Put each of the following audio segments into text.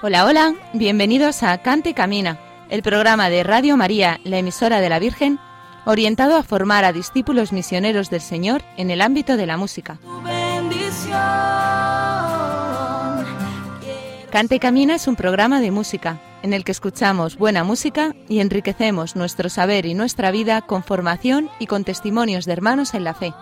Hola, hola, bienvenidos a Cante Camina, el programa de Radio María, la emisora de la Virgen, orientado a formar a discípulos misioneros del Señor en el ámbito de la música. Cante Camina es un programa de música, en el que escuchamos buena música y enriquecemos nuestro saber y nuestra vida con formación y con testimonios de hermanos en la fe.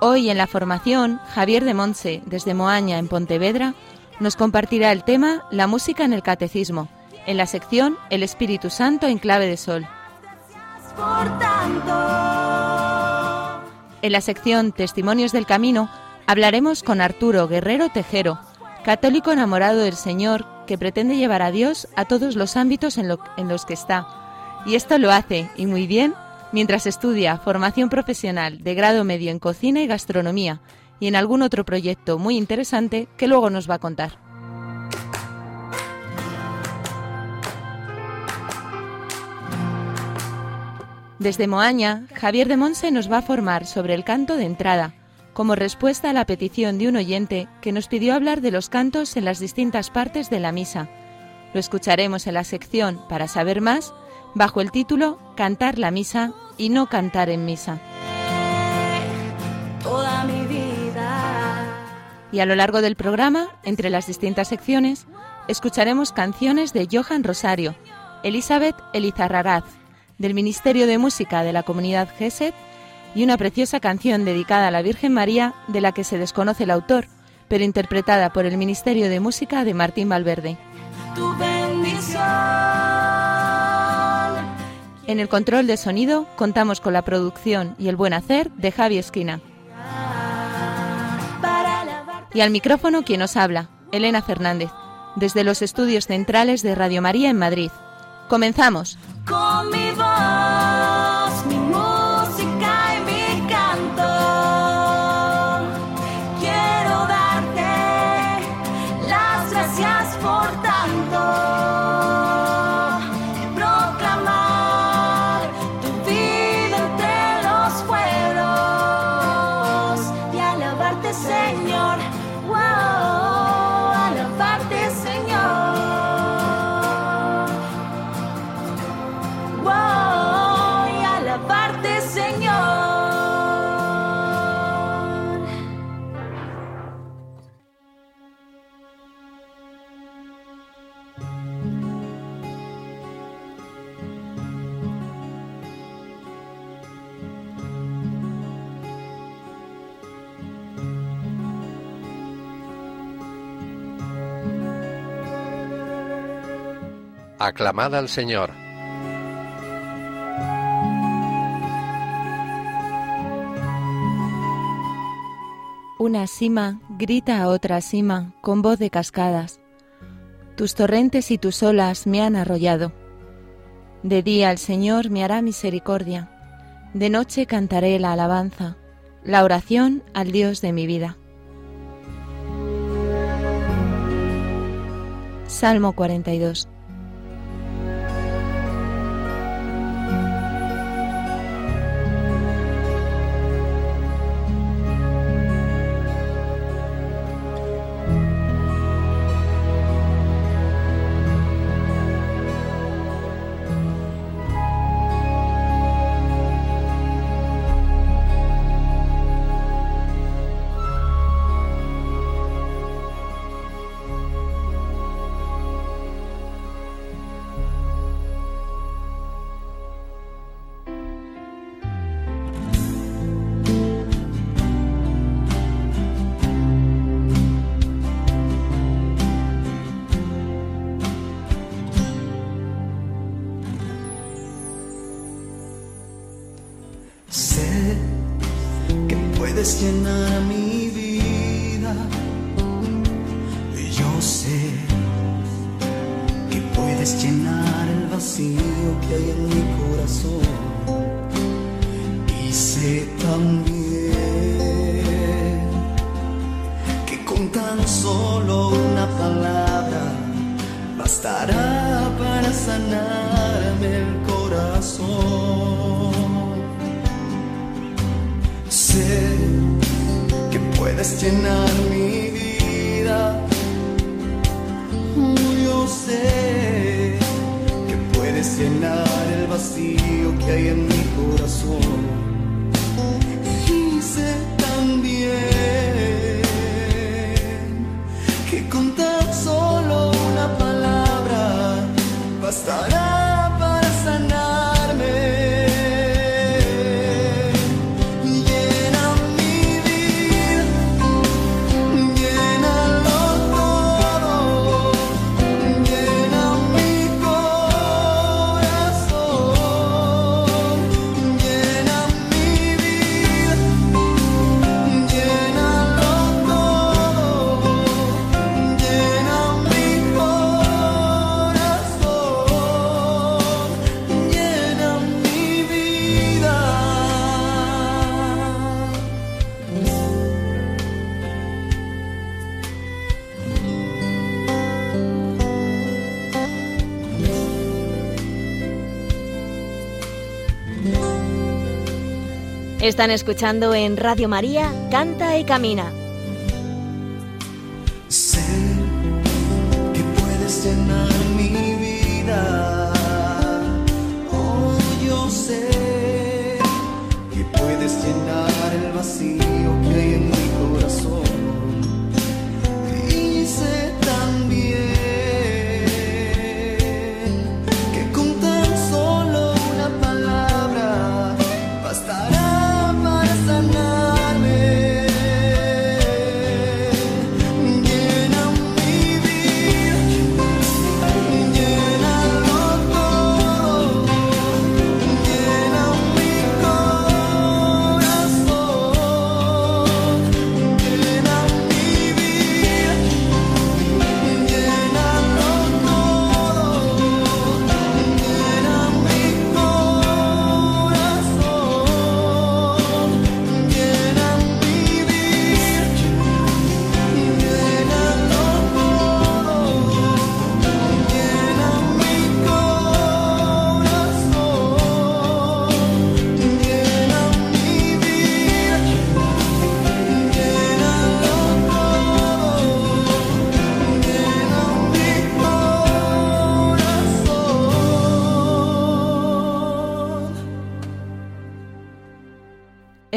Hoy en la formación, Javier de Montse, desde Moaña, en Pontevedra, nos compartirá el tema La música en el catecismo, en la sección El Espíritu Santo en clave de sol. En la sección Testimonios del Camino hablaremos con Arturo Guerrero Tejero, católico enamorado del Señor que pretende llevar a Dios a todos los ámbitos en, en los que está. Y esto lo hace, y muy bien, mientras estudia formación profesional de grado medio en cocina y gastronomía y en algún otro proyecto muy interesante que luego nos va a contar. Desde Moaña, Javier de Monse nos va a formar sobre el canto de entrada, como respuesta a la petición de un oyente que nos pidió hablar de los cantos en las distintas partes de la misa. Lo escucharemos en la sección Para saber más, bajo el título Cantar la misa y no cantar en misa. toda mi vida. Y a lo largo del programa, entre las distintas secciones, escucharemos canciones de Johan Rosario, Elizabeth Elizarraraz, del Ministerio de Música de la Comunidad GESET, y una preciosa canción dedicada a la Virgen María, de la que se desconoce el autor, pero interpretada por el Ministerio de Música de Martín Valverde. Tu bendición. En el control de sonido contamos con la producción y el buen hacer de Javi Esquina. Y al micrófono quien nos habla, Elena Fernández, desde los estudios centrales de Radio María en Madrid. Comenzamos. Con mi voz, Aclamad al Señor. Una cima grita a otra cima con voz de cascadas. Tus torrentes y tus olas me han arrollado. De día el Señor me hará misericordia. De noche cantaré la alabanza, la oración al Dios de mi vida. Salmo 42. Están escuchando en Radio María Canta y Camina.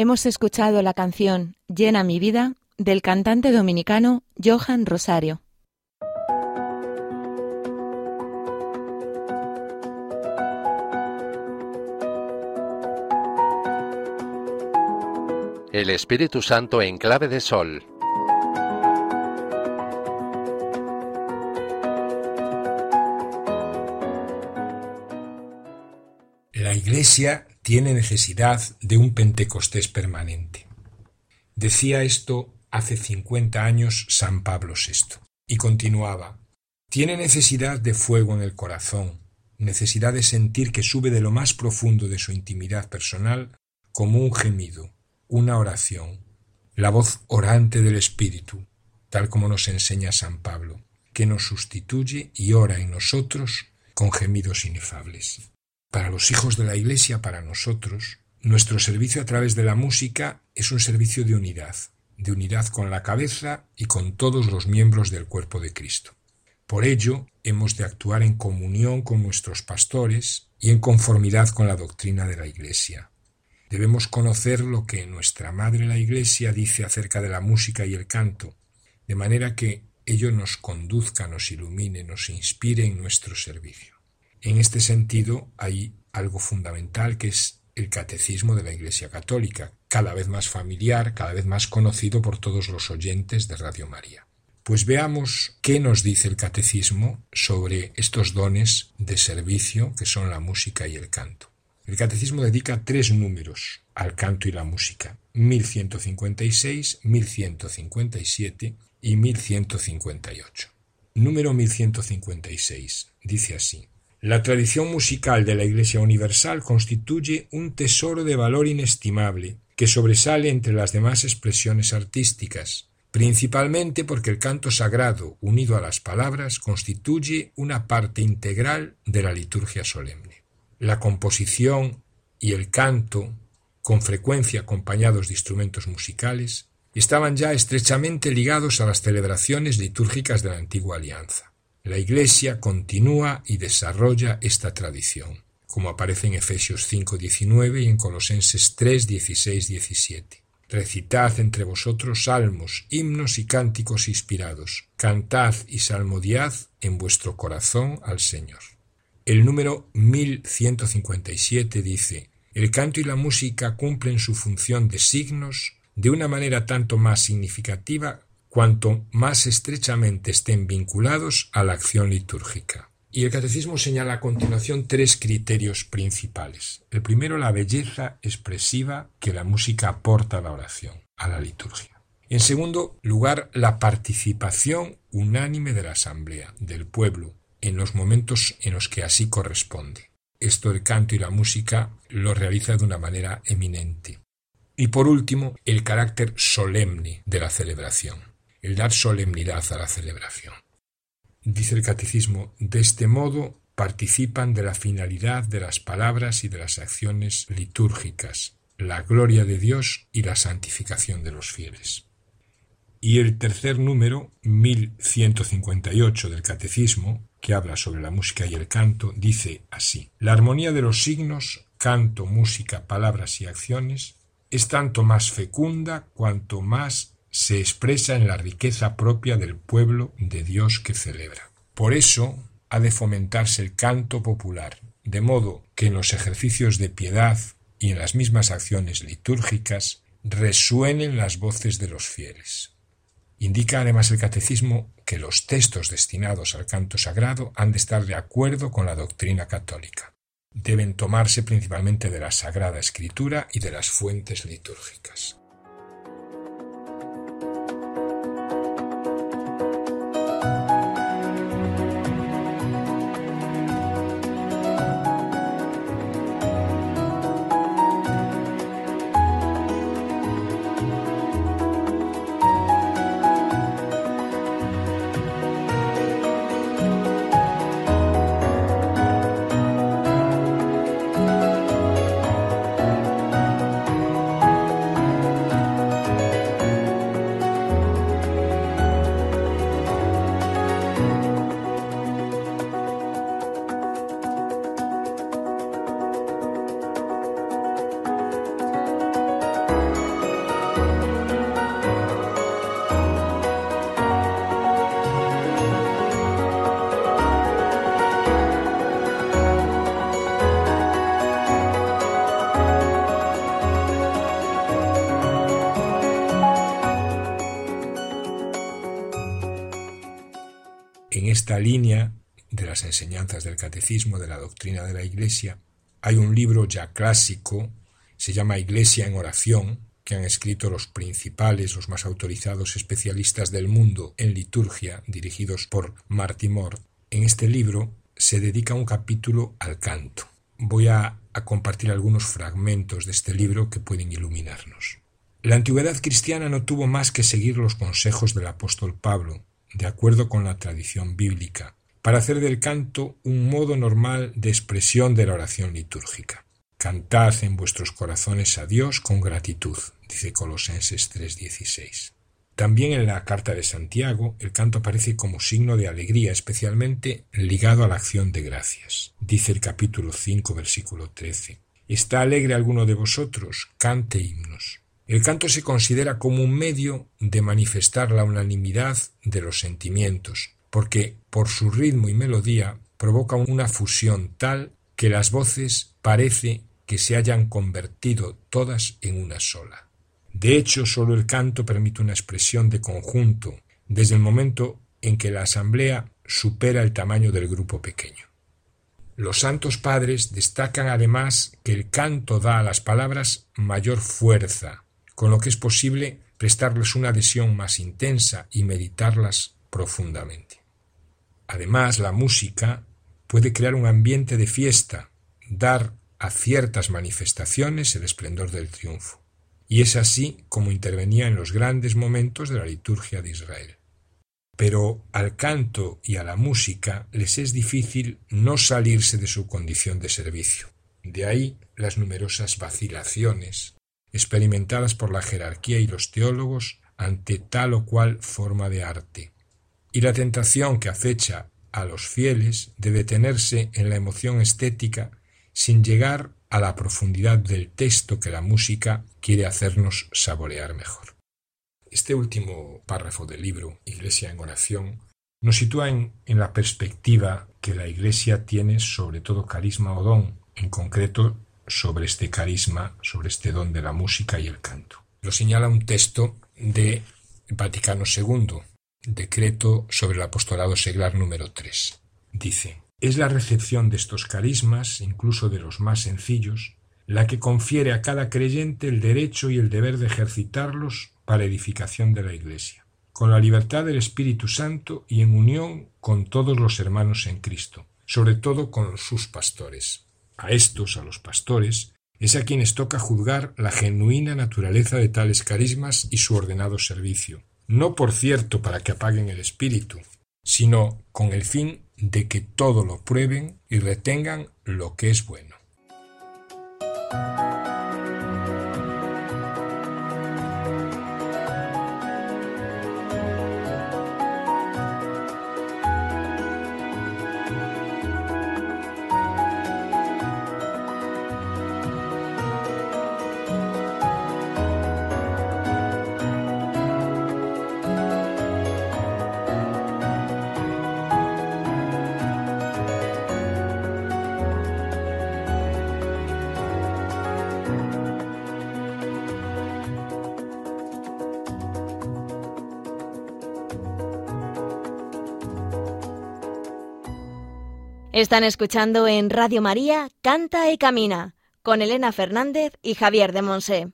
Hemos escuchado la canción Llena mi vida del cantante dominicano Johan Rosario. El Espíritu Santo en clave de sol. La Iglesia tiene necesidad de un Pentecostés permanente. Decía esto hace 50 años San Pablo VI. Y continuaba, tiene necesidad de fuego en el corazón, necesidad de sentir que sube de lo más profundo de su intimidad personal como un gemido, una oración, la voz orante del Espíritu, tal como nos enseña San Pablo, que nos sustituye y ora en nosotros con gemidos inefables. Para los hijos de la Iglesia, para nosotros, nuestro servicio a través de la música es un servicio de unidad, de unidad con la cabeza y con todos los miembros del cuerpo de Cristo. Por ello, hemos de actuar en comunión con nuestros pastores y en conformidad con la doctrina de la Iglesia. Debemos conocer lo que nuestra Madre la Iglesia dice acerca de la música y el canto, de manera que ello nos conduzca, nos ilumine, nos inspire en nuestro servicio. En este sentido, hay algo fundamental que es el catecismo de la Iglesia Católica, cada vez más familiar, cada vez más conocido por todos los oyentes de Radio María. Pues veamos qué nos dice el catecismo sobre estos dones de servicio que son la música y el canto. El catecismo dedica tres números al canto y la música, 1156, 1157 y 1158. Número 1156. Dice así. La tradición musical de la Iglesia Universal constituye un tesoro de valor inestimable que sobresale entre las demás expresiones artísticas, principalmente porque el canto sagrado, unido a las palabras, constituye una parte integral de la liturgia solemne la composición y el canto, con frecuencia acompañados de instrumentos musicales, estaban ya estrechamente ligados a las celebraciones litúrgicas de la antigua alianza. La Iglesia continúa y desarrolla esta tradición, como aparece en Efesios 5.19 y en Colosenses 3.16, 17. Recitad entre vosotros salmos, himnos y cánticos inspirados, cantad y salmodiad en vuestro corazón al Señor. El número 1157 dice, el canto y la música cumplen su función de signos de una manera tanto más significativa cuanto más estrechamente estén vinculados a la acción litúrgica. Y el catecismo señala a continuación tres criterios principales. El primero, la belleza expresiva que la música aporta a la oración, a la liturgia. En segundo lugar, la participación unánime de la asamblea, del pueblo, en los momentos en los que así corresponde. Esto el canto y la música lo realiza de una manera eminente. Y por último, el carácter solemne de la celebración, el dar solemnidad a la celebración. Dice el catecismo, de este modo participan de la finalidad de las palabras y de las acciones litúrgicas, la gloria de Dios y la santificación de los fieles. Y el tercer número, 1158 del Catecismo, que habla sobre la música y el canto, dice así. La armonía de los signos, canto, música, palabras y acciones, es tanto más fecunda cuanto más se expresa en la riqueza propia del pueblo de Dios que celebra. Por eso ha de fomentarse el canto popular, de modo que en los ejercicios de piedad y en las mismas acciones litúrgicas resuenen las voces de los fieles. Indica además el catecismo que los textos destinados al canto sagrado han de estar de acuerdo con la doctrina católica. Deben tomarse principalmente de la Sagrada Escritura y de las fuentes litúrgicas. Esta línea de las enseñanzas del catecismo, de la doctrina de la Iglesia, hay un libro ya clásico, se llama Iglesia en oración, que han escrito los principales, los más autorizados especialistas del mundo en liturgia, dirigidos por Marty Mort. En este libro se dedica un capítulo al canto. Voy a compartir algunos fragmentos de este libro que pueden iluminarnos. La antigüedad cristiana no tuvo más que seguir los consejos del apóstol Pablo, de acuerdo con la tradición bíblica, para hacer del canto un modo normal de expresión de la oración litúrgica. Cantad en vuestros corazones a Dios con gratitud, dice Colosenses 3:16. También en la carta de Santiago el canto aparece como signo de alegría, especialmente ligado a la acción de gracias. Dice el capítulo 5, versículo 13. ¿Está alegre alguno de vosotros? Cante himnos. El canto se considera como un medio de manifestar la unanimidad de los sentimientos, porque por su ritmo y melodía provoca una fusión tal que las voces parece que se hayan convertido todas en una sola. De hecho, sólo el canto permite una expresión de conjunto desde el momento en que la asamblea supera el tamaño del grupo pequeño. Los santos padres destacan además que el canto da a las palabras mayor fuerza, con lo que es posible prestarles una adhesión más intensa y meditarlas profundamente. Además, la música puede crear un ambiente de fiesta, dar a ciertas manifestaciones el esplendor del triunfo. Y es así como intervenía en los grandes momentos de la liturgia de Israel pero al canto y a la música les es difícil no salirse de su condición de servicio. De ahí las numerosas vacilaciones experimentadas por la jerarquía y los teólogos ante tal o cual forma de arte, y la tentación que acecha a los fieles de detenerse en la emoción estética sin llegar a la profundidad del texto que la música quiere hacernos saborear mejor. Este último párrafo del libro, Iglesia en oración, nos sitúa en, la perspectiva que la Iglesia tiene sobre todo carisma o don, en concreto sobre este carisma, sobre este don de la música y el canto. Lo señala un texto de Vaticano II, decreto sobre el apostolado seglar número 3. Dice, es la recepción de estos carismas, incluso de los más sencillos, la que confiere a cada creyente el derecho y el deber de ejercitarlos para edificación de la Iglesia, con la libertad del Espíritu Santo y en unión con todos los hermanos en Cristo, sobre todo con sus pastores. A estos, a los pastores, es a quienes toca juzgar la genuina naturaleza de tales carismas y su ordenado servicio, no por cierto para que apaguen el espíritu, sino con el fin de que todo lo prueben y retengan lo que es bueno. Están escuchando en Radio María Canta y Camina con Elena Fernández y Javier de Monse.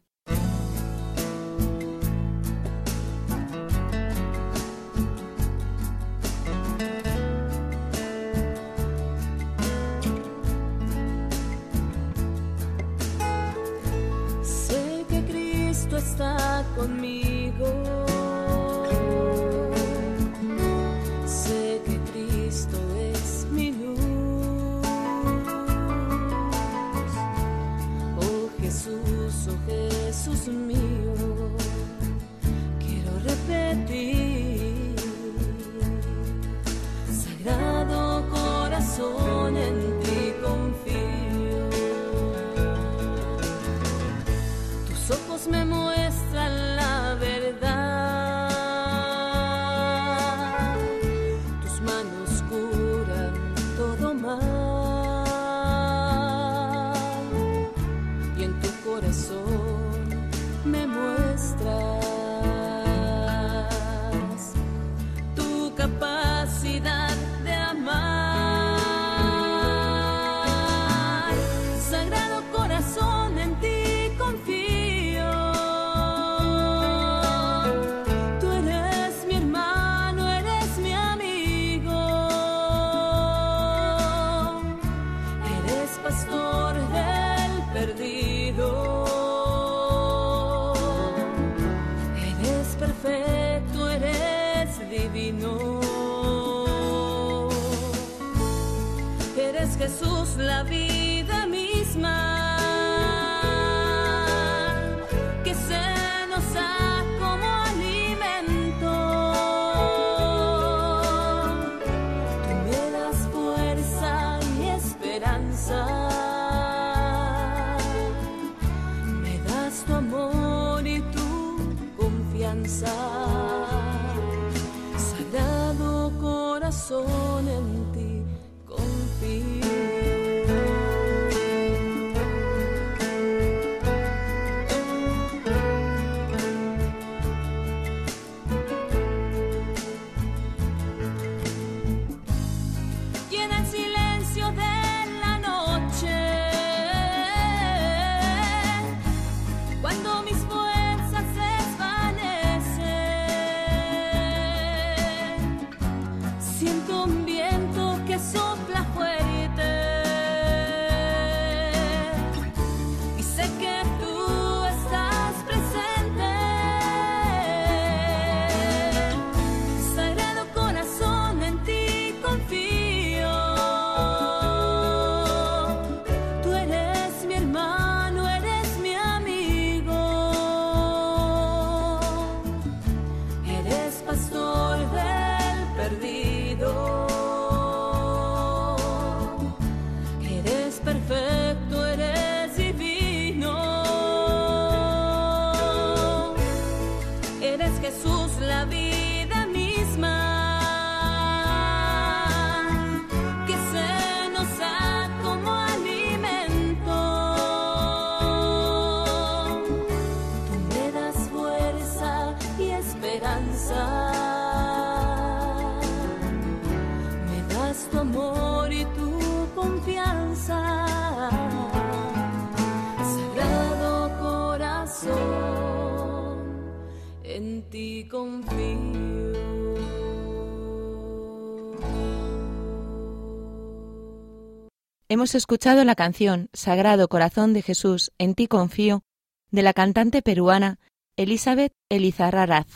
Hemos escuchado la canción Sagrado Corazón de Jesús, en ti confío, de la cantante peruana Elizabeth Elizarraraz.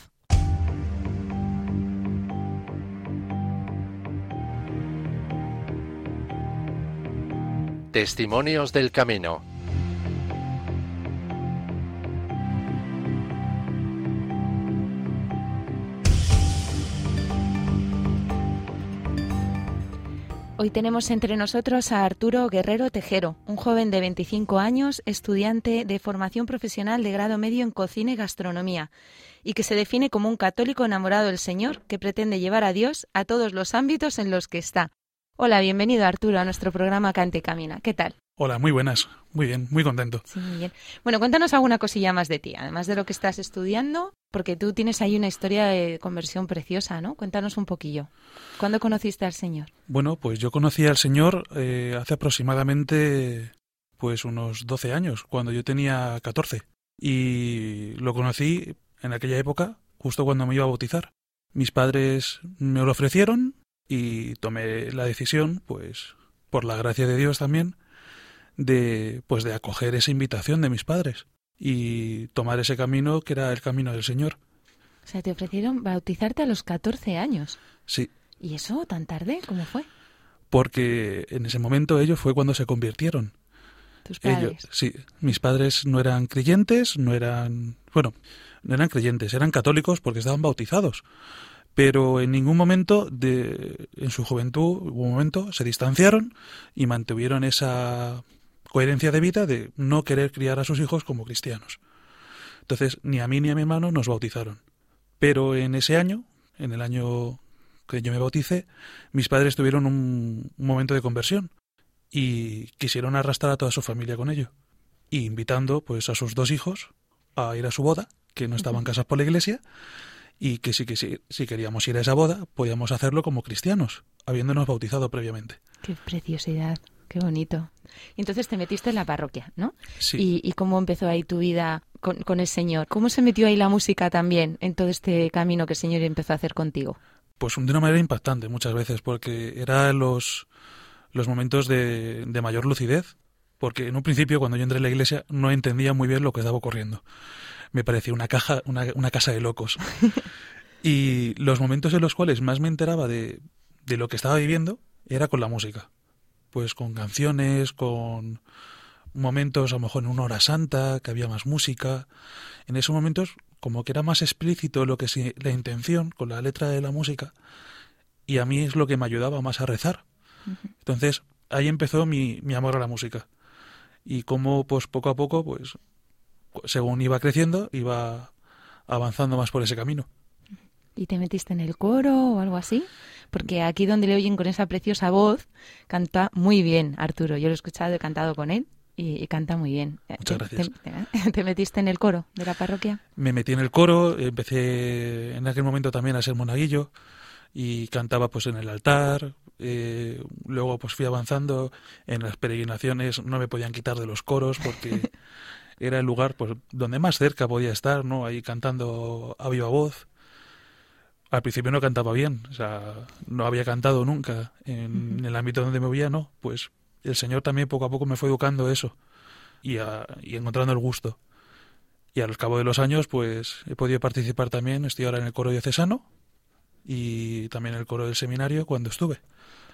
Testimonios del Camino. Hoy tenemos entre nosotros a Arturo Guerrero Tejero, un joven de 25 años, estudiante de formación profesional de grado medio en cocina y gastronomía, y que se define como un católico enamorado del Señor que pretende llevar a Dios a todos los ámbitos en los que está. Hola, bienvenido Arturo a nuestro programa Cante y Camina. ¿Qué tal? Hola, muy buenas, muy bien, muy contento. Sí, muy bien. Bueno, cuéntanos alguna cosilla más de ti, además de lo que estás estudiando, porque tú tienes ahí una historia de conversión preciosa, ¿no? Cuéntanos un poquillo. ¿Cuándo conociste al Señor? Bueno, pues yo conocí al Señor eh, hace aproximadamente pues unos 12 años, cuando yo tenía 14. Y lo conocí en aquella época, justo cuando me iba a bautizar. Mis padres me lo ofrecieron y tomé la decisión, pues por la gracia de Dios también, de pues de acoger esa invitación de mis padres y tomar ese camino que era el camino del Señor. O sea, te ofrecieron bautizarte a los 14 años. Sí, ¿Y eso tan tarde? ¿Cómo fue? porque en ese momento ellos fue cuando se convirtieron. Tus padres. Ellos, sí, mis padres no eran creyentes, no eran, bueno, no eran creyentes, eran católicos porque estaban bautizados. Pero en ningún momento de en su juventud, hubo un momento, se distanciaron y mantuvieron esa coherencia de vida de no querer criar a sus hijos como cristianos. Entonces, ni a mí ni a mi hermano nos bautizaron. Pero en ese año, en el año que yo me bauticé, mis padres tuvieron un, un momento de conversión y quisieron arrastrar a toda su familia con ello. Y invitando pues a sus dos hijos a ir a su boda, que no estaban casados por la iglesia, y que sí que sí, si queríamos ir a esa boda, podíamos hacerlo como cristianos, habiéndonos bautizado previamente. Qué preciosidad, qué bonito. Y entonces te metiste en la parroquia, ¿no? Sí. ¿Y, y cómo empezó ahí tu vida con, con el Señor? ¿Cómo se metió ahí la música también en todo este camino que el Señor empezó a hacer contigo? Pues de una manera impactante muchas veces, porque eran los, los momentos de, de mayor lucidez. Porque en un principio, cuando yo entré en la iglesia, no entendía muy bien lo que estaba ocurriendo. Me parecía una caja, una, una casa de locos. y los momentos en los cuales más me enteraba de, de lo que estaba viviendo era con la música. Pues con canciones, con momentos, a lo mejor en una hora santa, que había más música. En esos momentos, como que era más explícito lo que sí, la intención con la letra de la música. Y a mí es lo que me ayudaba más a rezar. Entonces, ahí empezó mi, mi amor a la música. Y como, pues poco a poco, pues, según iba creciendo, iba avanzando más por ese camino. ¿Y te metiste en el coro o algo así? Porque aquí donde le oyen con esa preciosa voz, canta muy bien Arturo. Yo lo he escuchado, he cantado con él y, y canta muy bien. Muchas ¿Te- gracias. te- ¿Te metiste en el coro de la parroquia? Me metí en el coro, empecé en aquel momento también a ser monaguillo y cantaba pues en el altar. eh, luego pues fui avanzando en las peregrinaciones, no me podían quitar de los coros porque era el lugar pues donde más cerca podía estar, ¿no? Ahí cantando a viva voz. Al principio no cantaba bien, o sea, no había cantado nunca en el ámbito donde me movía, no. Pues el Señor también poco a poco me fue educando eso y, a- y encontrando el gusto. Y al cabo de los años, pues he podido participar también, estoy ahora en el coro diocesano y también en el coro del seminario cuando estuve.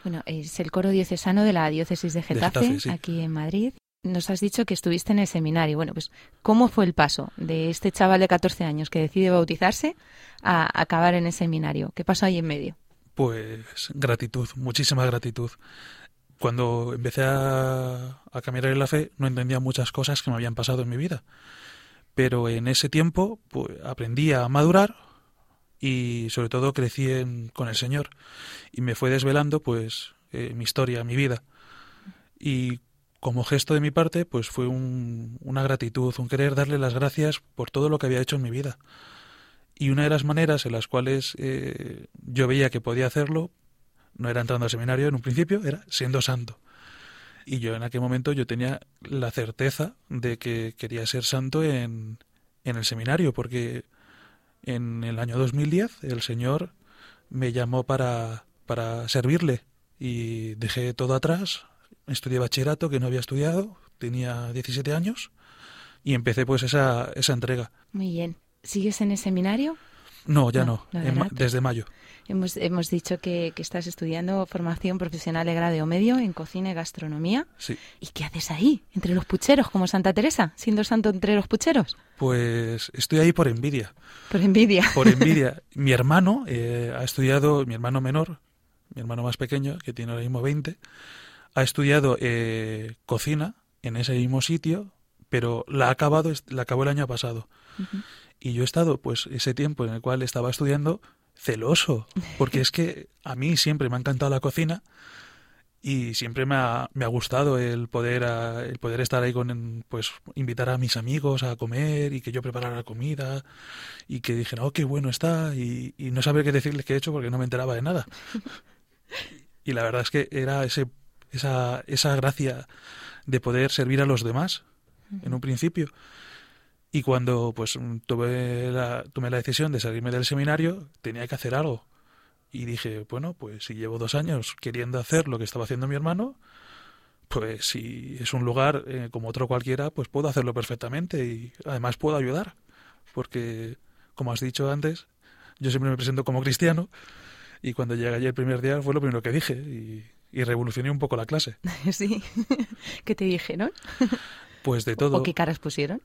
Bueno, es el coro diocesano de la diócesis de Getafe, Getafe, sí. aquí en Madrid. Nos has dicho que estuviste en el seminario. Bueno, pues, ¿cómo fue el paso de este chaval de 14 años que decide bautizarse a acabar en el seminario? ¿Qué pasó ahí en medio? Pues gratitud, muchísima gratitud. Cuando empecé a, caminar en la fe no entendía muchas cosas que me habían pasado en mi vida. Pero en ese tiempo pues, aprendí a madurar y sobre todo crecí en- con el Señor. Y me fue desvelando pues eh, mi historia, mi vida. Y como gesto de mi parte pues fue un- una gratitud, un querer darle las gracias por todo lo que había hecho en mi vida. Y una de las maneras en las cuales eh, yo veía que podía hacerlo, no era entrando al seminario en un principio, era siendo santo. Y yo en aquel momento yo tenía la certeza de que quería ser santo en, en el seminario, porque en el año 2010 el Señor me llamó para, para servirle y dejé todo atrás, estudié bachillerato que no había estudiado, tenía 17 años y empecé pues esa, esa entrega. Muy bien. ¿Sigues en el seminario? No, ya No, en desde mayo. Hemos, hemos dicho que, que estás estudiando formación profesional de grado medio en cocina y gastronomía. Sí. ¿Y qué haces ahí, entre los pucheros, como Santa Teresa, siendo santo entre los pucheros? Pues estoy ahí por envidia. Por envidia. Por envidia. mi hermano eh, ha estudiado, mi hermano menor, mi hermano más pequeño, que tiene ahora mismo 20, ha estudiado eh, cocina en ese mismo sitio, pero la ha acabado, la acabó el año pasado. Y yo he estado, pues, ese tiempo en el cual estaba estudiando celoso, porque es que a mí siempre me ha encantado la cocina y siempre me ha, me ha gustado el poder a- el poder estar ahí con pues invitar a mis amigos a comer y que yo preparara la comida y que dijeran oh qué bueno está y, y no saber qué decirles que he hecho porque no me enteraba de nada y la verdad es que era ese esa esa gracia de poder servir a los demás en un principio. Y cuando pues tuve la, tomé la decisión de salirme del seminario tenía que hacer algo. Y dije, bueno, pues si llevo dos años queriendo hacer lo que estaba haciendo mi hermano, pues si es un lugar eh, como otro cualquiera, pues puedo hacerlo perfectamente y además puedo ayudar. Porque, como has dicho antes, yo siempre me presento como cristiano y cuando llegué allí el primer día fue lo primero que dije y, y revolucioné un poco la clase. sí. ¿Qué te dijeron? Pues de todo. ¿O qué caras pusieron?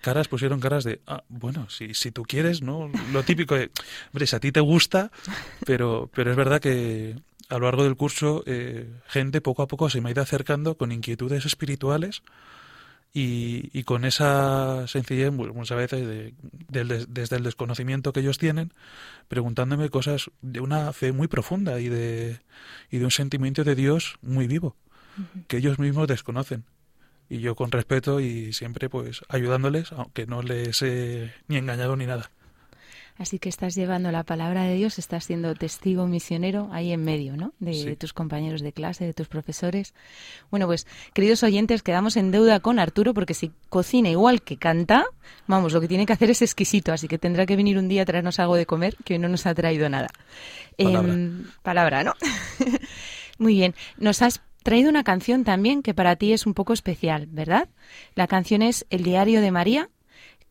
caras pusieron caras de, ah, bueno, si, si tú quieres, ¿no? Lo típico de, hombre, si a ti te gusta, pero, pero es verdad que a lo largo del curso eh, gente poco a poco se me ha ido acercando con inquietudes espirituales y, y con esa sencillez, muchas veces de- desde el desconocimiento que ellos tienen, preguntándome cosas de una fe muy profunda y de, y de un sentimiento de Dios muy vivo, que ellos mismos desconocen y yo con respeto y siempre pues ayudándoles, aunque no les he ni engañado ni nada. Así que estás llevando la palabra de Dios, estás siendo testigo misionero ahí en medio, ¿no? De, Sí. de tus compañeros de clase, de tus profesores. Bueno, pues, queridos oyentes, quedamos en deuda con Arturo porque si cocina igual que canta, vamos, lo que tiene que hacer es exquisito, así que tendrá que venir un día a traernos algo de comer, que hoy no nos ha traído nada. Palabra. Em, palabra, ¿no? Muy bien. Nos has traído una canción también que para ti es un poco especial, ¿verdad? La canción es El diario de María,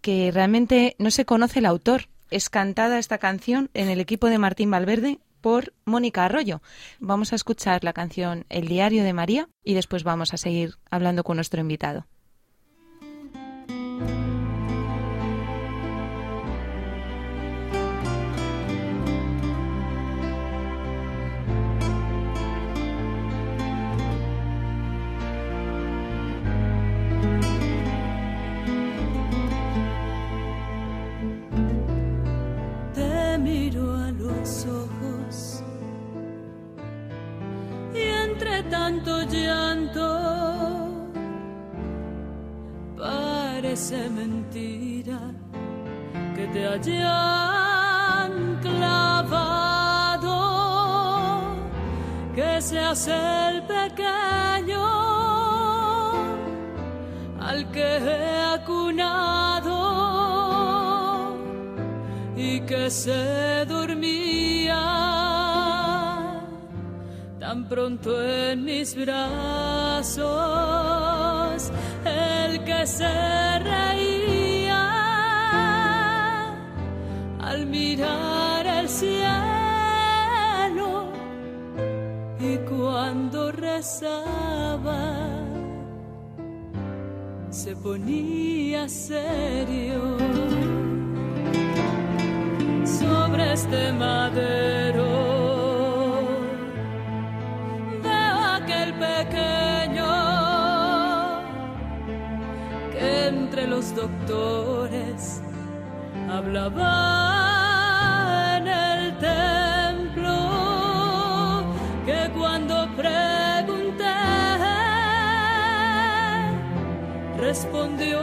que realmente no se conoce el autor. Es cantada esta canción en el equipo de Martín Valverde por Mónica Arroyo. Vamos a escuchar la canción El diario de María y después vamos a seguir hablando con nuestro invitado. Ojos. Y entre tanto llanto parece mentira que te hayan clavado, que seas el pequeño al que he acunado que se dormía tan pronto en mis brazos, el que se reía al mirar el cielo y cuando rezaba se ponía serio este madero. Veo aquel pequeño que entre los doctores hablaba en el templo, que cuando pregunté respondió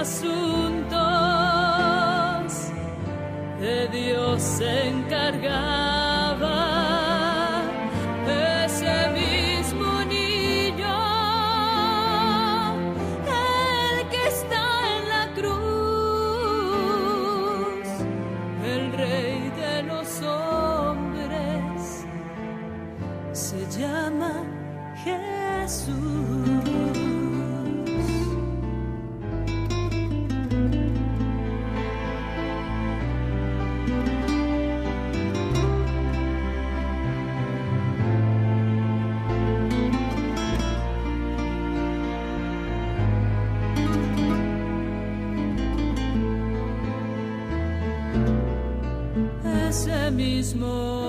asuntos de Dios se mismo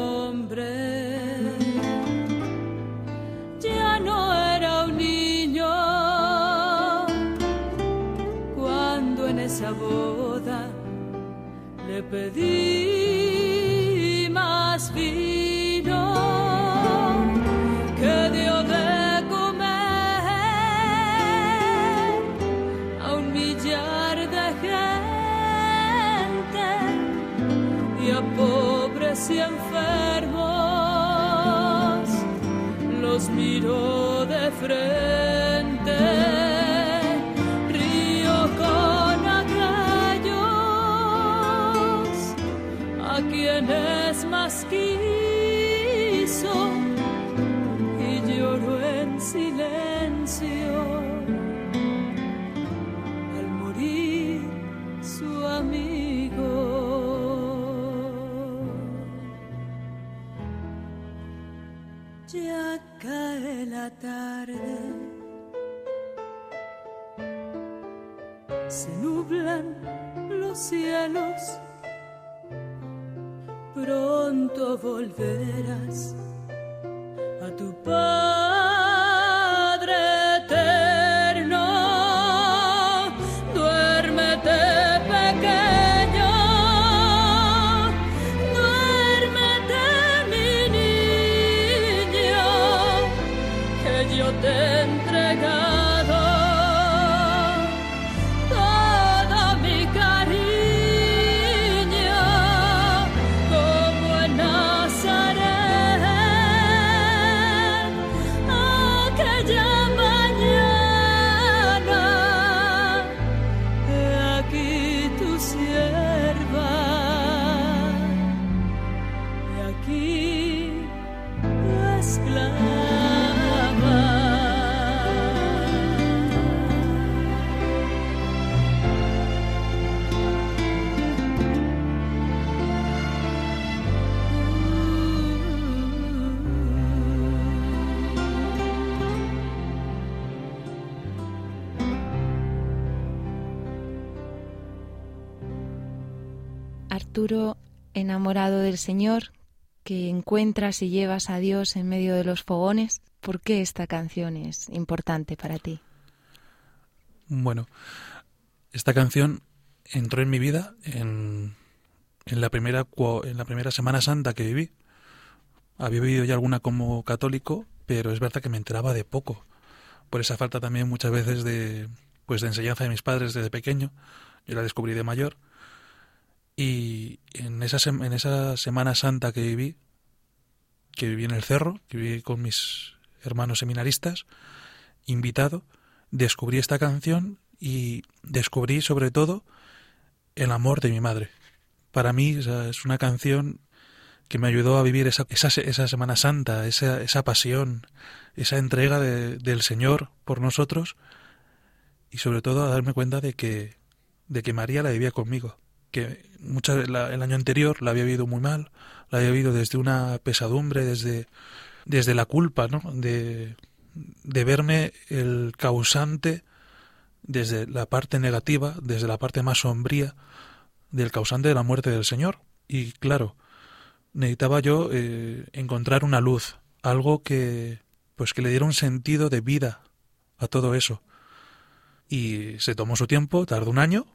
se nublan los cielos, pronto volverás a tu Padre enamorado del Señor, que encuentras y llevas a Dios en medio de los fogones, ¿por qué esta canción es importante para ti? Bueno, esta canción entró en mi vida en, en la primera en la primera Semana Santa que viví. Había vivido ya alguna como católico, pero es verdad que me enteraba de poco. Por esa falta también muchas veces de pues de enseñanza de mis padres desde pequeño. Yo la descubrí de mayor. Y en esa, en esa Semana Santa que viví, que viví en el cerro, que viví con mis hermanos seminaristas, invitado, descubrí esta canción y descubrí sobre todo el amor de mi madre. Para mí es una canción que me ayudó a vivir esa, esa, esa Semana Santa, esa, esa pasión, esa entrega de- del Señor por nosotros y sobre todo a darme cuenta de que, de que María la vivía conmigo, muchas, el año anterior la había vivido muy mal, la había vivido desde una pesadumbre, desde, desde la culpa, ¿no? De, de verme el causante desde la parte negativa, desde la parte más sombría del causante de la muerte del Señor. Y claro, necesitaba yo eh, encontrar una luz, algo que pues que le diera un sentido de vida a todo eso. Y se tomó su tiempo, tardó un año,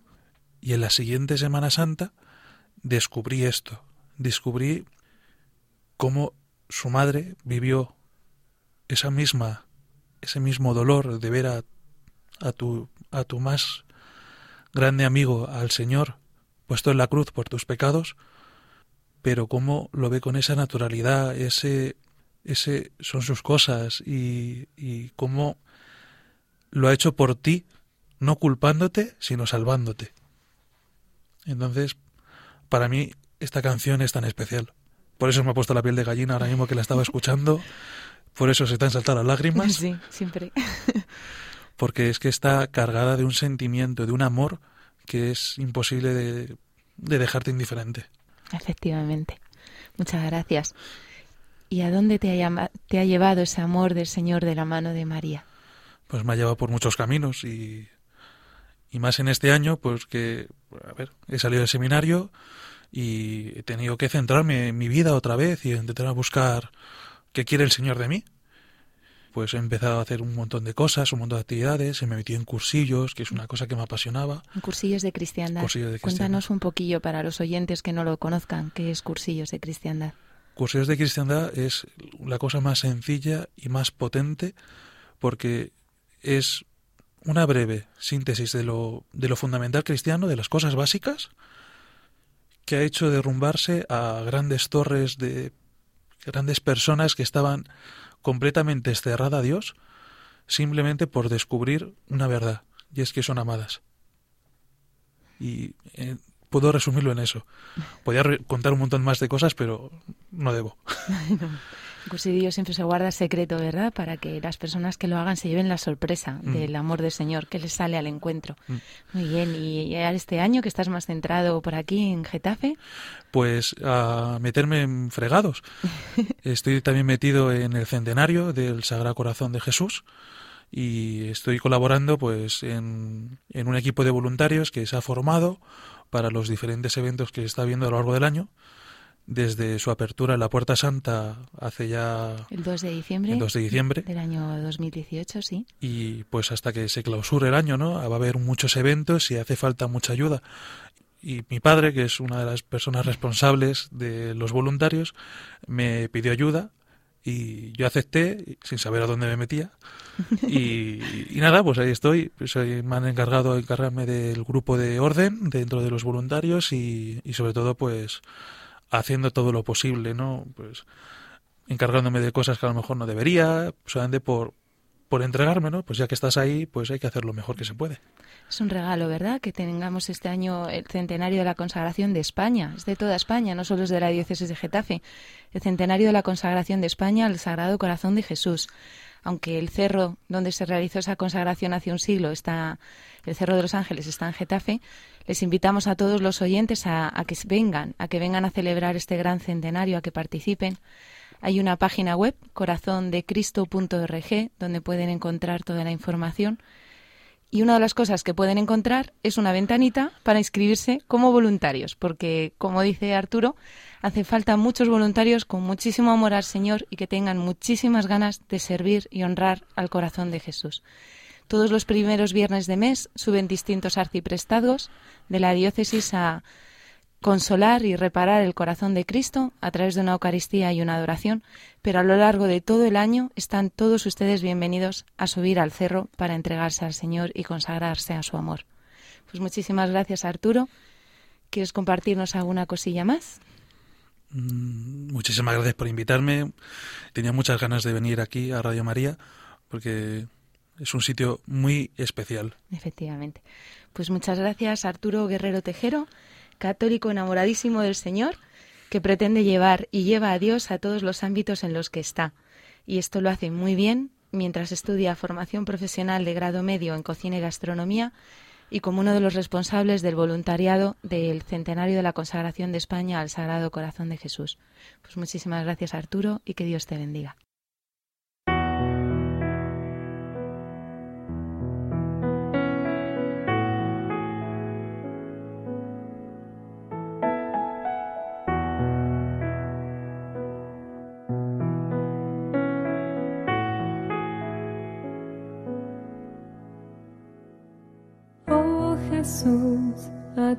y en la siguiente Semana Santa descubrí esto, descubrí cómo su madre vivió esa misma ese mismo dolor de ver a, a tu a tu más grande amigo al Señor puesto en la cruz por tus pecados, pero cómo lo ve con esa naturalidad, ese, ese son sus cosas y, y cómo lo ha hecho por ti, no culpándote, sino salvándote. Entonces, para mí esta canción es tan especial. Por eso me ha puesto la piel de gallina ahora mismo que la estaba escuchando. Por eso se están saltando las lágrimas. Sí, siempre. Porque es que está cargada de un sentimiento, de un amor que es imposible de, de dejarte indiferente. Efectivamente. Muchas gracias. ¿Y a dónde te ha, llama- te ha llevado ese amor del Señor de la mano de María? Pues me ha llevado por muchos caminos y, y más en este año, pues que, a ver, he salido del seminario y he tenido que centrarme en mi vida otra vez y intentar buscar qué quiere el Señor de mí. Pues he empezado a hacer un montón de cosas, un montón de actividades, he me metí en cursillos, que es una cosa que me apasionaba. En cursillos de cristiandad. Cursillos de cristiandad. Cuéntanos un poquillo para los oyentes que no lo conozcan, qué es cursillos de cristiandad. Cursillos de cristiandad es la cosa más sencilla y más potente porque es una breve síntesis de lo, de lo fundamental cristiano, de las cosas básicas, que ha hecho derrumbarse a grandes torres de grandes personas que estaban completamente cerradas a Dios simplemente por descubrir una verdad, y es que son amadas. Y eh, puedo resumirlo en eso. Podría contar un montón más de cosas, pero no debo. Cursillo siempre se guarda secreto, ¿verdad? Para que las personas que lo hagan se lleven la sorpresa Mm. del amor del Señor que les sale al encuentro. Mm. Muy bien, y este año que estás más centrado por aquí en Getafe, Pues a meterme en fregados. Estoy también metido en el centenario del Sagrado Corazón de Jesús y estoy colaborando pues en, en un equipo de voluntarios que se ha formado para los diferentes eventos que se está viendo a lo largo del año, desde su apertura en la Puerta Santa hace ya el 2 de diciembre el 2 de diciembre del año 2018, sí. y pues hasta que se clausure el año, ¿no? Va a haber muchos eventos y hace falta mucha ayuda. Y mi padre, que es una de las personas responsables de los voluntarios, me pidió ayuda y yo acepté sin saber a dónde me metía. Y, y nada, pues ahí estoy. Soy- me han encargado de encargarme del grupo de orden dentro de los voluntarios y, y sobre todo pues haciendo todo lo posible, ¿no? Pues encargándome de cosas que a lo mejor no debería, solamente por, por entregarme, ¿no? Pues ya que estás ahí, pues hay que hacer lo mejor que se puede. Es un regalo, ¿verdad? Que tengamos este año el centenario de la consagración de España. Es de toda España, no solo es de la diócesis de Getafe. El centenario de la consagración de España al Sagrado Corazón de Jesús. Aunque el cerro donde se realizó esa consagración hace un siglo está, el Cerro de los Ángeles está en Getafe, les invitamos a todos los oyentes a, que vengan, a que vengan a celebrar este gran centenario, a que participen. Hay una página web, corazondecristo.org, donde pueden encontrar toda la información. Y una de las cosas que pueden encontrar es una ventanita para inscribirse como voluntarios, porque, como dice Arturo, hace falta muchos voluntarios con muchísimo amor al Señor y que tengan muchísimas ganas de servir y honrar al corazón de Jesús. Todos los primeros viernes de mes suben distintos arciprestados de la diócesis a consolar y reparar el corazón de Cristo a través de una Eucaristía y una adoración, pero a lo largo de todo el año están todos ustedes bienvenidos a subir al cerro para entregarse al Señor y consagrarse a su amor. Pues muchísimas gracias Arturo. ¿Quieres compartirnos alguna cosilla más? Mm, Muchísimas gracias por invitarme. Tenía muchas ganas de venir aquí a Radio María porque es un sitio muy especial. Efectivamente. Pues muchas gracias Arturo Guerrero Tejero, católico enamoradísimo del Señor, que pretende llevar y lleva a Dios a todos los ámbitos en los que está. Y esto lo hace muy bien mientras estudia formación profesional de grado medio en cocina y gastronomía y como uno de los responsables del voluntariado del centenario de la consagración de España al Sagrado Corazón de Jesús. Pues muchísimas gracias Arturo y que Dios te bendiga.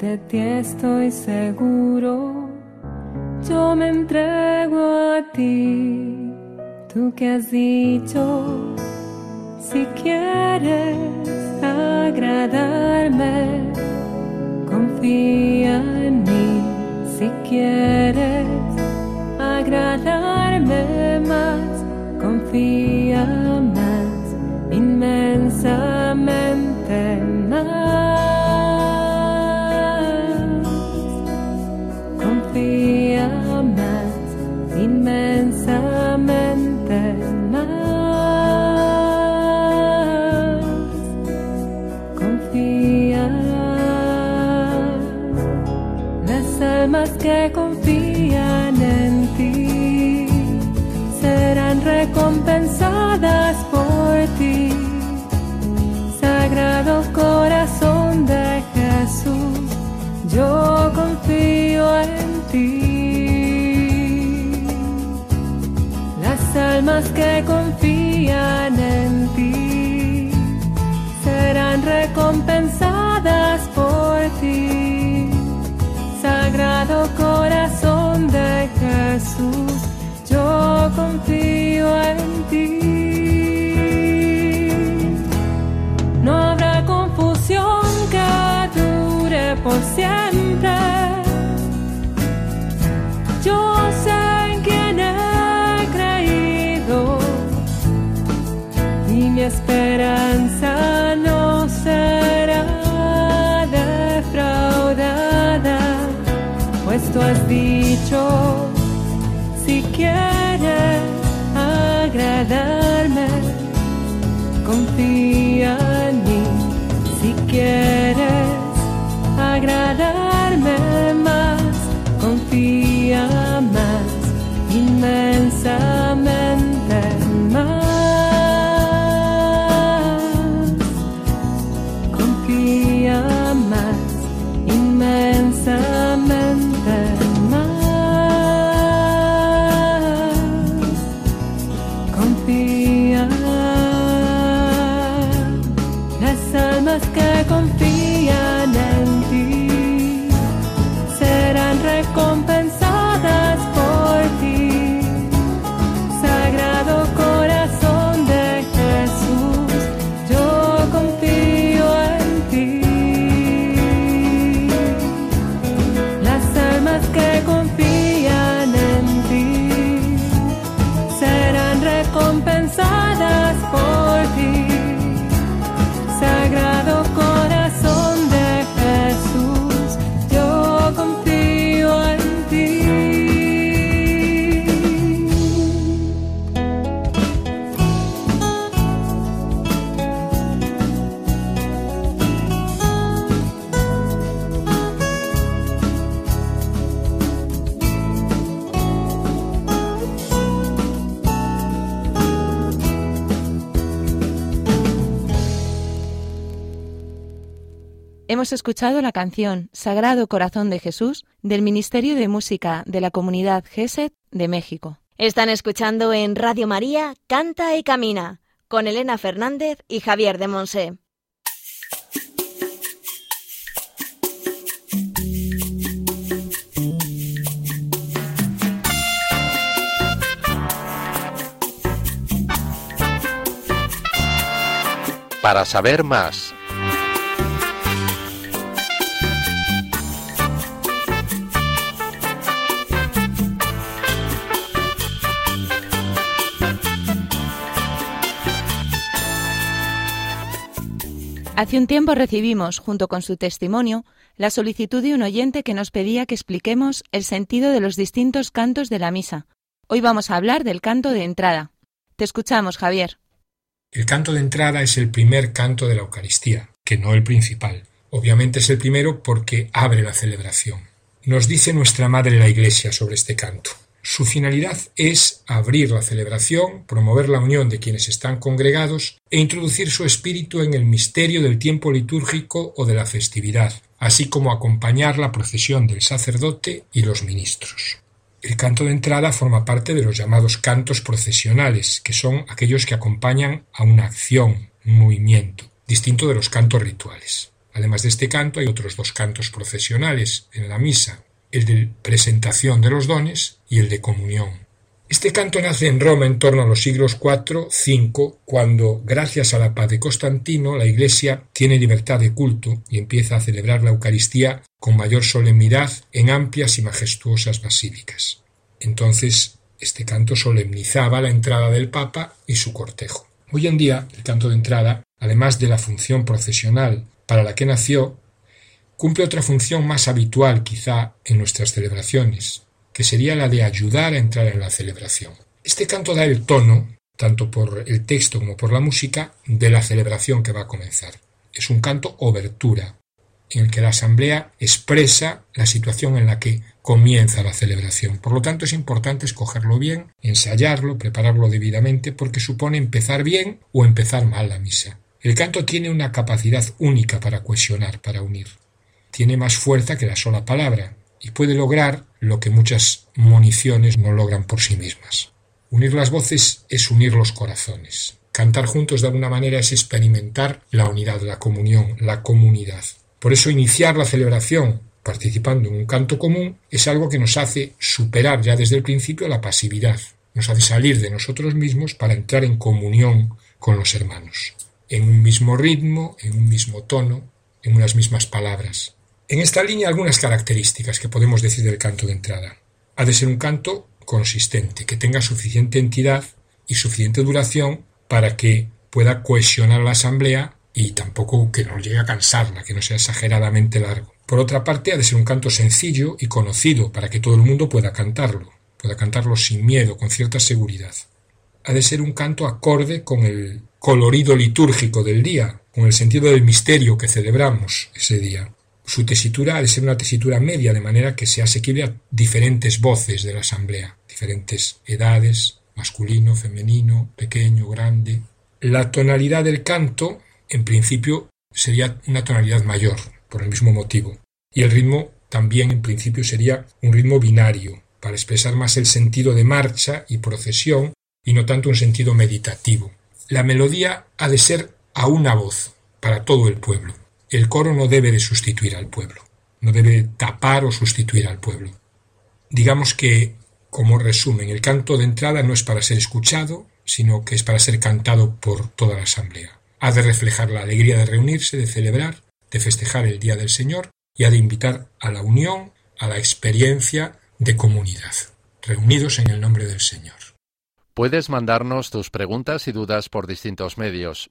de ti estoy seguro, yo me entrego a ti. Tú que has dicho, si quieres agradarme, confía en mí. Si quieres agradarme más, confía más, inmensamente Más, inmensamente más. Confía. Las almas que confían en ti serán recompensadas por ti. Sagrado corazón de Jesús, yo ti. Las almas que confían en ti serán recompensadas por ti. Sagrado corazón de Jesús, yo confío en ti. No habrá confusión que dure por siempre. Esperanza no será defraudada, pues tú has dicho, Hemos escuchado la canción Sagrado Corazón de Jesús del Ministerio de Música de la Comunidad GESET de México. Están escuchando en Radio María Canta y Camina con Elena Fernández y Javier de Monse. Para saber más, Hace un tiempo recibimos, junto con su testimonio, la solicitud de un oyente que nos pedía que expliquemos el sentido de los distintos cantos de la misa. Hoy vamos a hablar del canto de entrada. Te escuchamos, Javier. El canto de entrada es el primer canto de la Eucaristía, que no el principal. Obviamente es el primero porque abre la celebración. Nos dice nuestra Madre la Iglesia sobre este canto. Su finalidad es abrir la celebración, promover la unión de quienes están congregados e introducir su espíritu en el misterio del tiempo litúrgico o de la festividad, así como acompañar la procesión del sacerdote y los ministros. El canto de entrada forma parte de los llamados cantos procesionales, que son aquellos que acompañan a una acción, un movimiento, distinto de los cantos rituales. Además de este canto hay otros dos cantos procesionales en la misa, el de presentación de los dones y el de comunión. Este canto nace en Roma en torno a los siglos IV, V, cuando, gracias a la paz de Constantino, la Iglesia tiene libertad de culto y empieza a celebrar la Eucaristía con mayor solemnidad en amplias y majestuosas basílicas. Entonces, este canto solemnizaba la entrada del Papa y su cortejo. Hoy en día, el canto de entrada, además de la función procesional para la que nació, cumple otra función más habitual quizá en nuestras celebraciones, que sería la de ayudar a entrar en la celebración. Este canto da el tono, tanto por el texto como por la música, de la celebración que va a comenzar. Es un canto obertura, en el que la asamblea expresa la situación en la que comienza la celebración. Por lo tanto, es importante escogerlo bien, ensayarlo, prepararlo debidamente, porque supone empezar bien o empezar mal la misa. El canto tiene una capacidad única para cohesionar, para unir tiene más fuerza que la sola palabra y puede lograr lo que muchas municiones no logran por sí mismas. Unir las voces es unir los corazones. Cantar juntos de alguna manera es experimentar la unidad, la comunión, la comunidad. Por eso iniciar la celebración participando en un canto común es algo que nos hace superar ya desde el principio la pasividad, nos hace salir de nosotros mismos para entrar en comunión con los hermanos, en un mismo ritmo, en un mismo tono, en unas mismas palabras. En esta línea algunas características que podemos decir del canto de entrada. Ha de ser un canto consistente, que tenga suficiente entidad y suficiente duración para que pueda cohesionar la asamblea y tampoco que no llegue a cansarla, que no sea exageradamente largo. Por otra parte, ha de ser un canto sencillo y conocido para que todo el mundo pueda cantarlo, pueda cantarlo sin miedo, con cierta seguridad. Ha de ser un canto acorde con el colorido litúrgico del día, con el sentido del misterio que celebramos ese día. Su tesitura ha de ser una tesitura media, de manera que sea asequible a diferentes voces de la asamblea, diferentes edades, masculino, femenino, pequeño, grande. La tonalidad del canto, en principio, sería una tonalidad mayor, por el mismo motivo. Y el ritmo también, en principio, sería un ritmo binario, para expresar más el sentido de marcha y procesión y no tanto un sentido meditativo. La melodía ha de ser a una voz, para todo el pueblo. El coro no debe de sustituir al pueblo, no debe tapar o sustituir al pueblo. Digamos que, como resumen, el canto de entrada no es para ser escuchado, sino que es para ser cantado por toda la asamblea. Ha de reflejar la alegría de reunirse, de celebrar, de festejar el Día del Señor y ha de invitar a la unión, a la experiencia de comunidad, reunidos en el nombre del Señor. Puedes mandarnos tus preguntas y dudas por distintos medios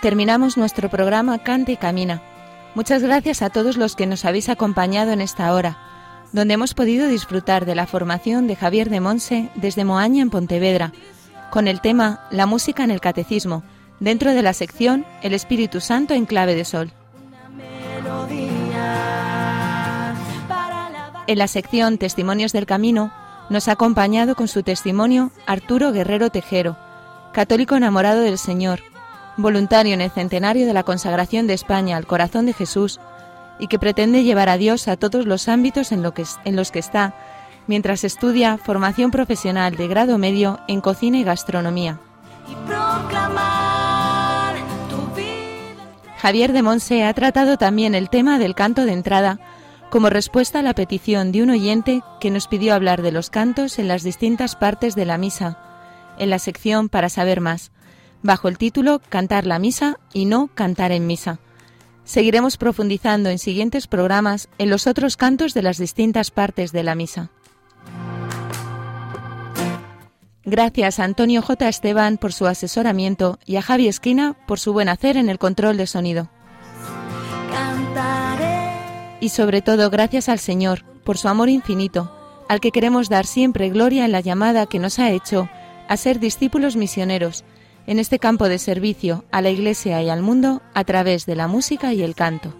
Terminamos nuestro programa Canta y Camina. Muchas gracias a todos los que nos habéis acompañado en esta hora, donde hemos podido disfrutar de la formación de Javier de Monse desde Moaña en Pontevedra, con el tema La música en el catecismo, dentro de la sección El Espíritu Santo en clave de sol. En la sección Testimonios del Camino nos ha acompañado con su testimonio Arturo Guerrero Tejero, católico enamorado del Señor, voluntario en el centenario de la consagración de España al corazón de Jesús y que pretende llevar a Dios a todos los ámbitos en, lo que, en los que está mientras estudia formación profesional de grado medio en cocina y gastronomía. y. Javier de Monse ha tratado también el tema del canto de entrada como respuesta a la petición de un oyente que nos pidió hablar de los cantos en las distintas partes de la misa, en la sección Para saber más, bajo el título Cantar la misa y no cantar en misa. Seguiremos profundizando en siguientes programas en los otros cantos de las distintas partes de la misa. Gracias a Antonio J. Esteban por su asesoramiento y a Javi Esquina por su buen hacer en el control de sonido. Y sobre todo gracias al Señor por su amor infinito, al que queremos dar siempre gloria en la llamada que nos ha hecho a ser discípulos misioneros en este campo de servicio a la Iglesia y al mundo a través de la música y el canto.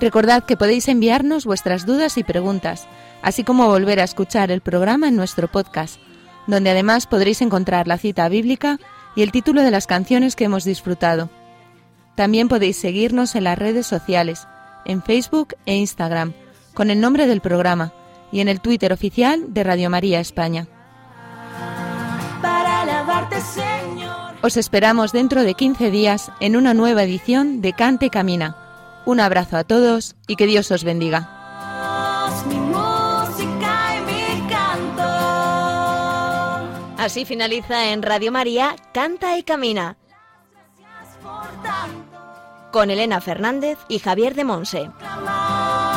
Recordad que podéis enviarnos vuestras dudas y preguntas, así como volver a escuchar el programa en nuestro podcast, donde además podréis encontrar la cita bíblica y el título de las canciones que hemos disfrutado. También podéis seguirnos en las redes sociales, en Facebook e Instagram, con el nombre del programa, y en el Twitter oficial de Radio María España. Para alabarte, Señor. Os esperamos dentro de 15 días en una nueva edición de Cante y Camina. Un abrazo a todos y que Dios os bendiga. Mi música y mi canto. Así finaliza en Radio María Canta y Camina con Elena Fernández y Javier de Monse. clamar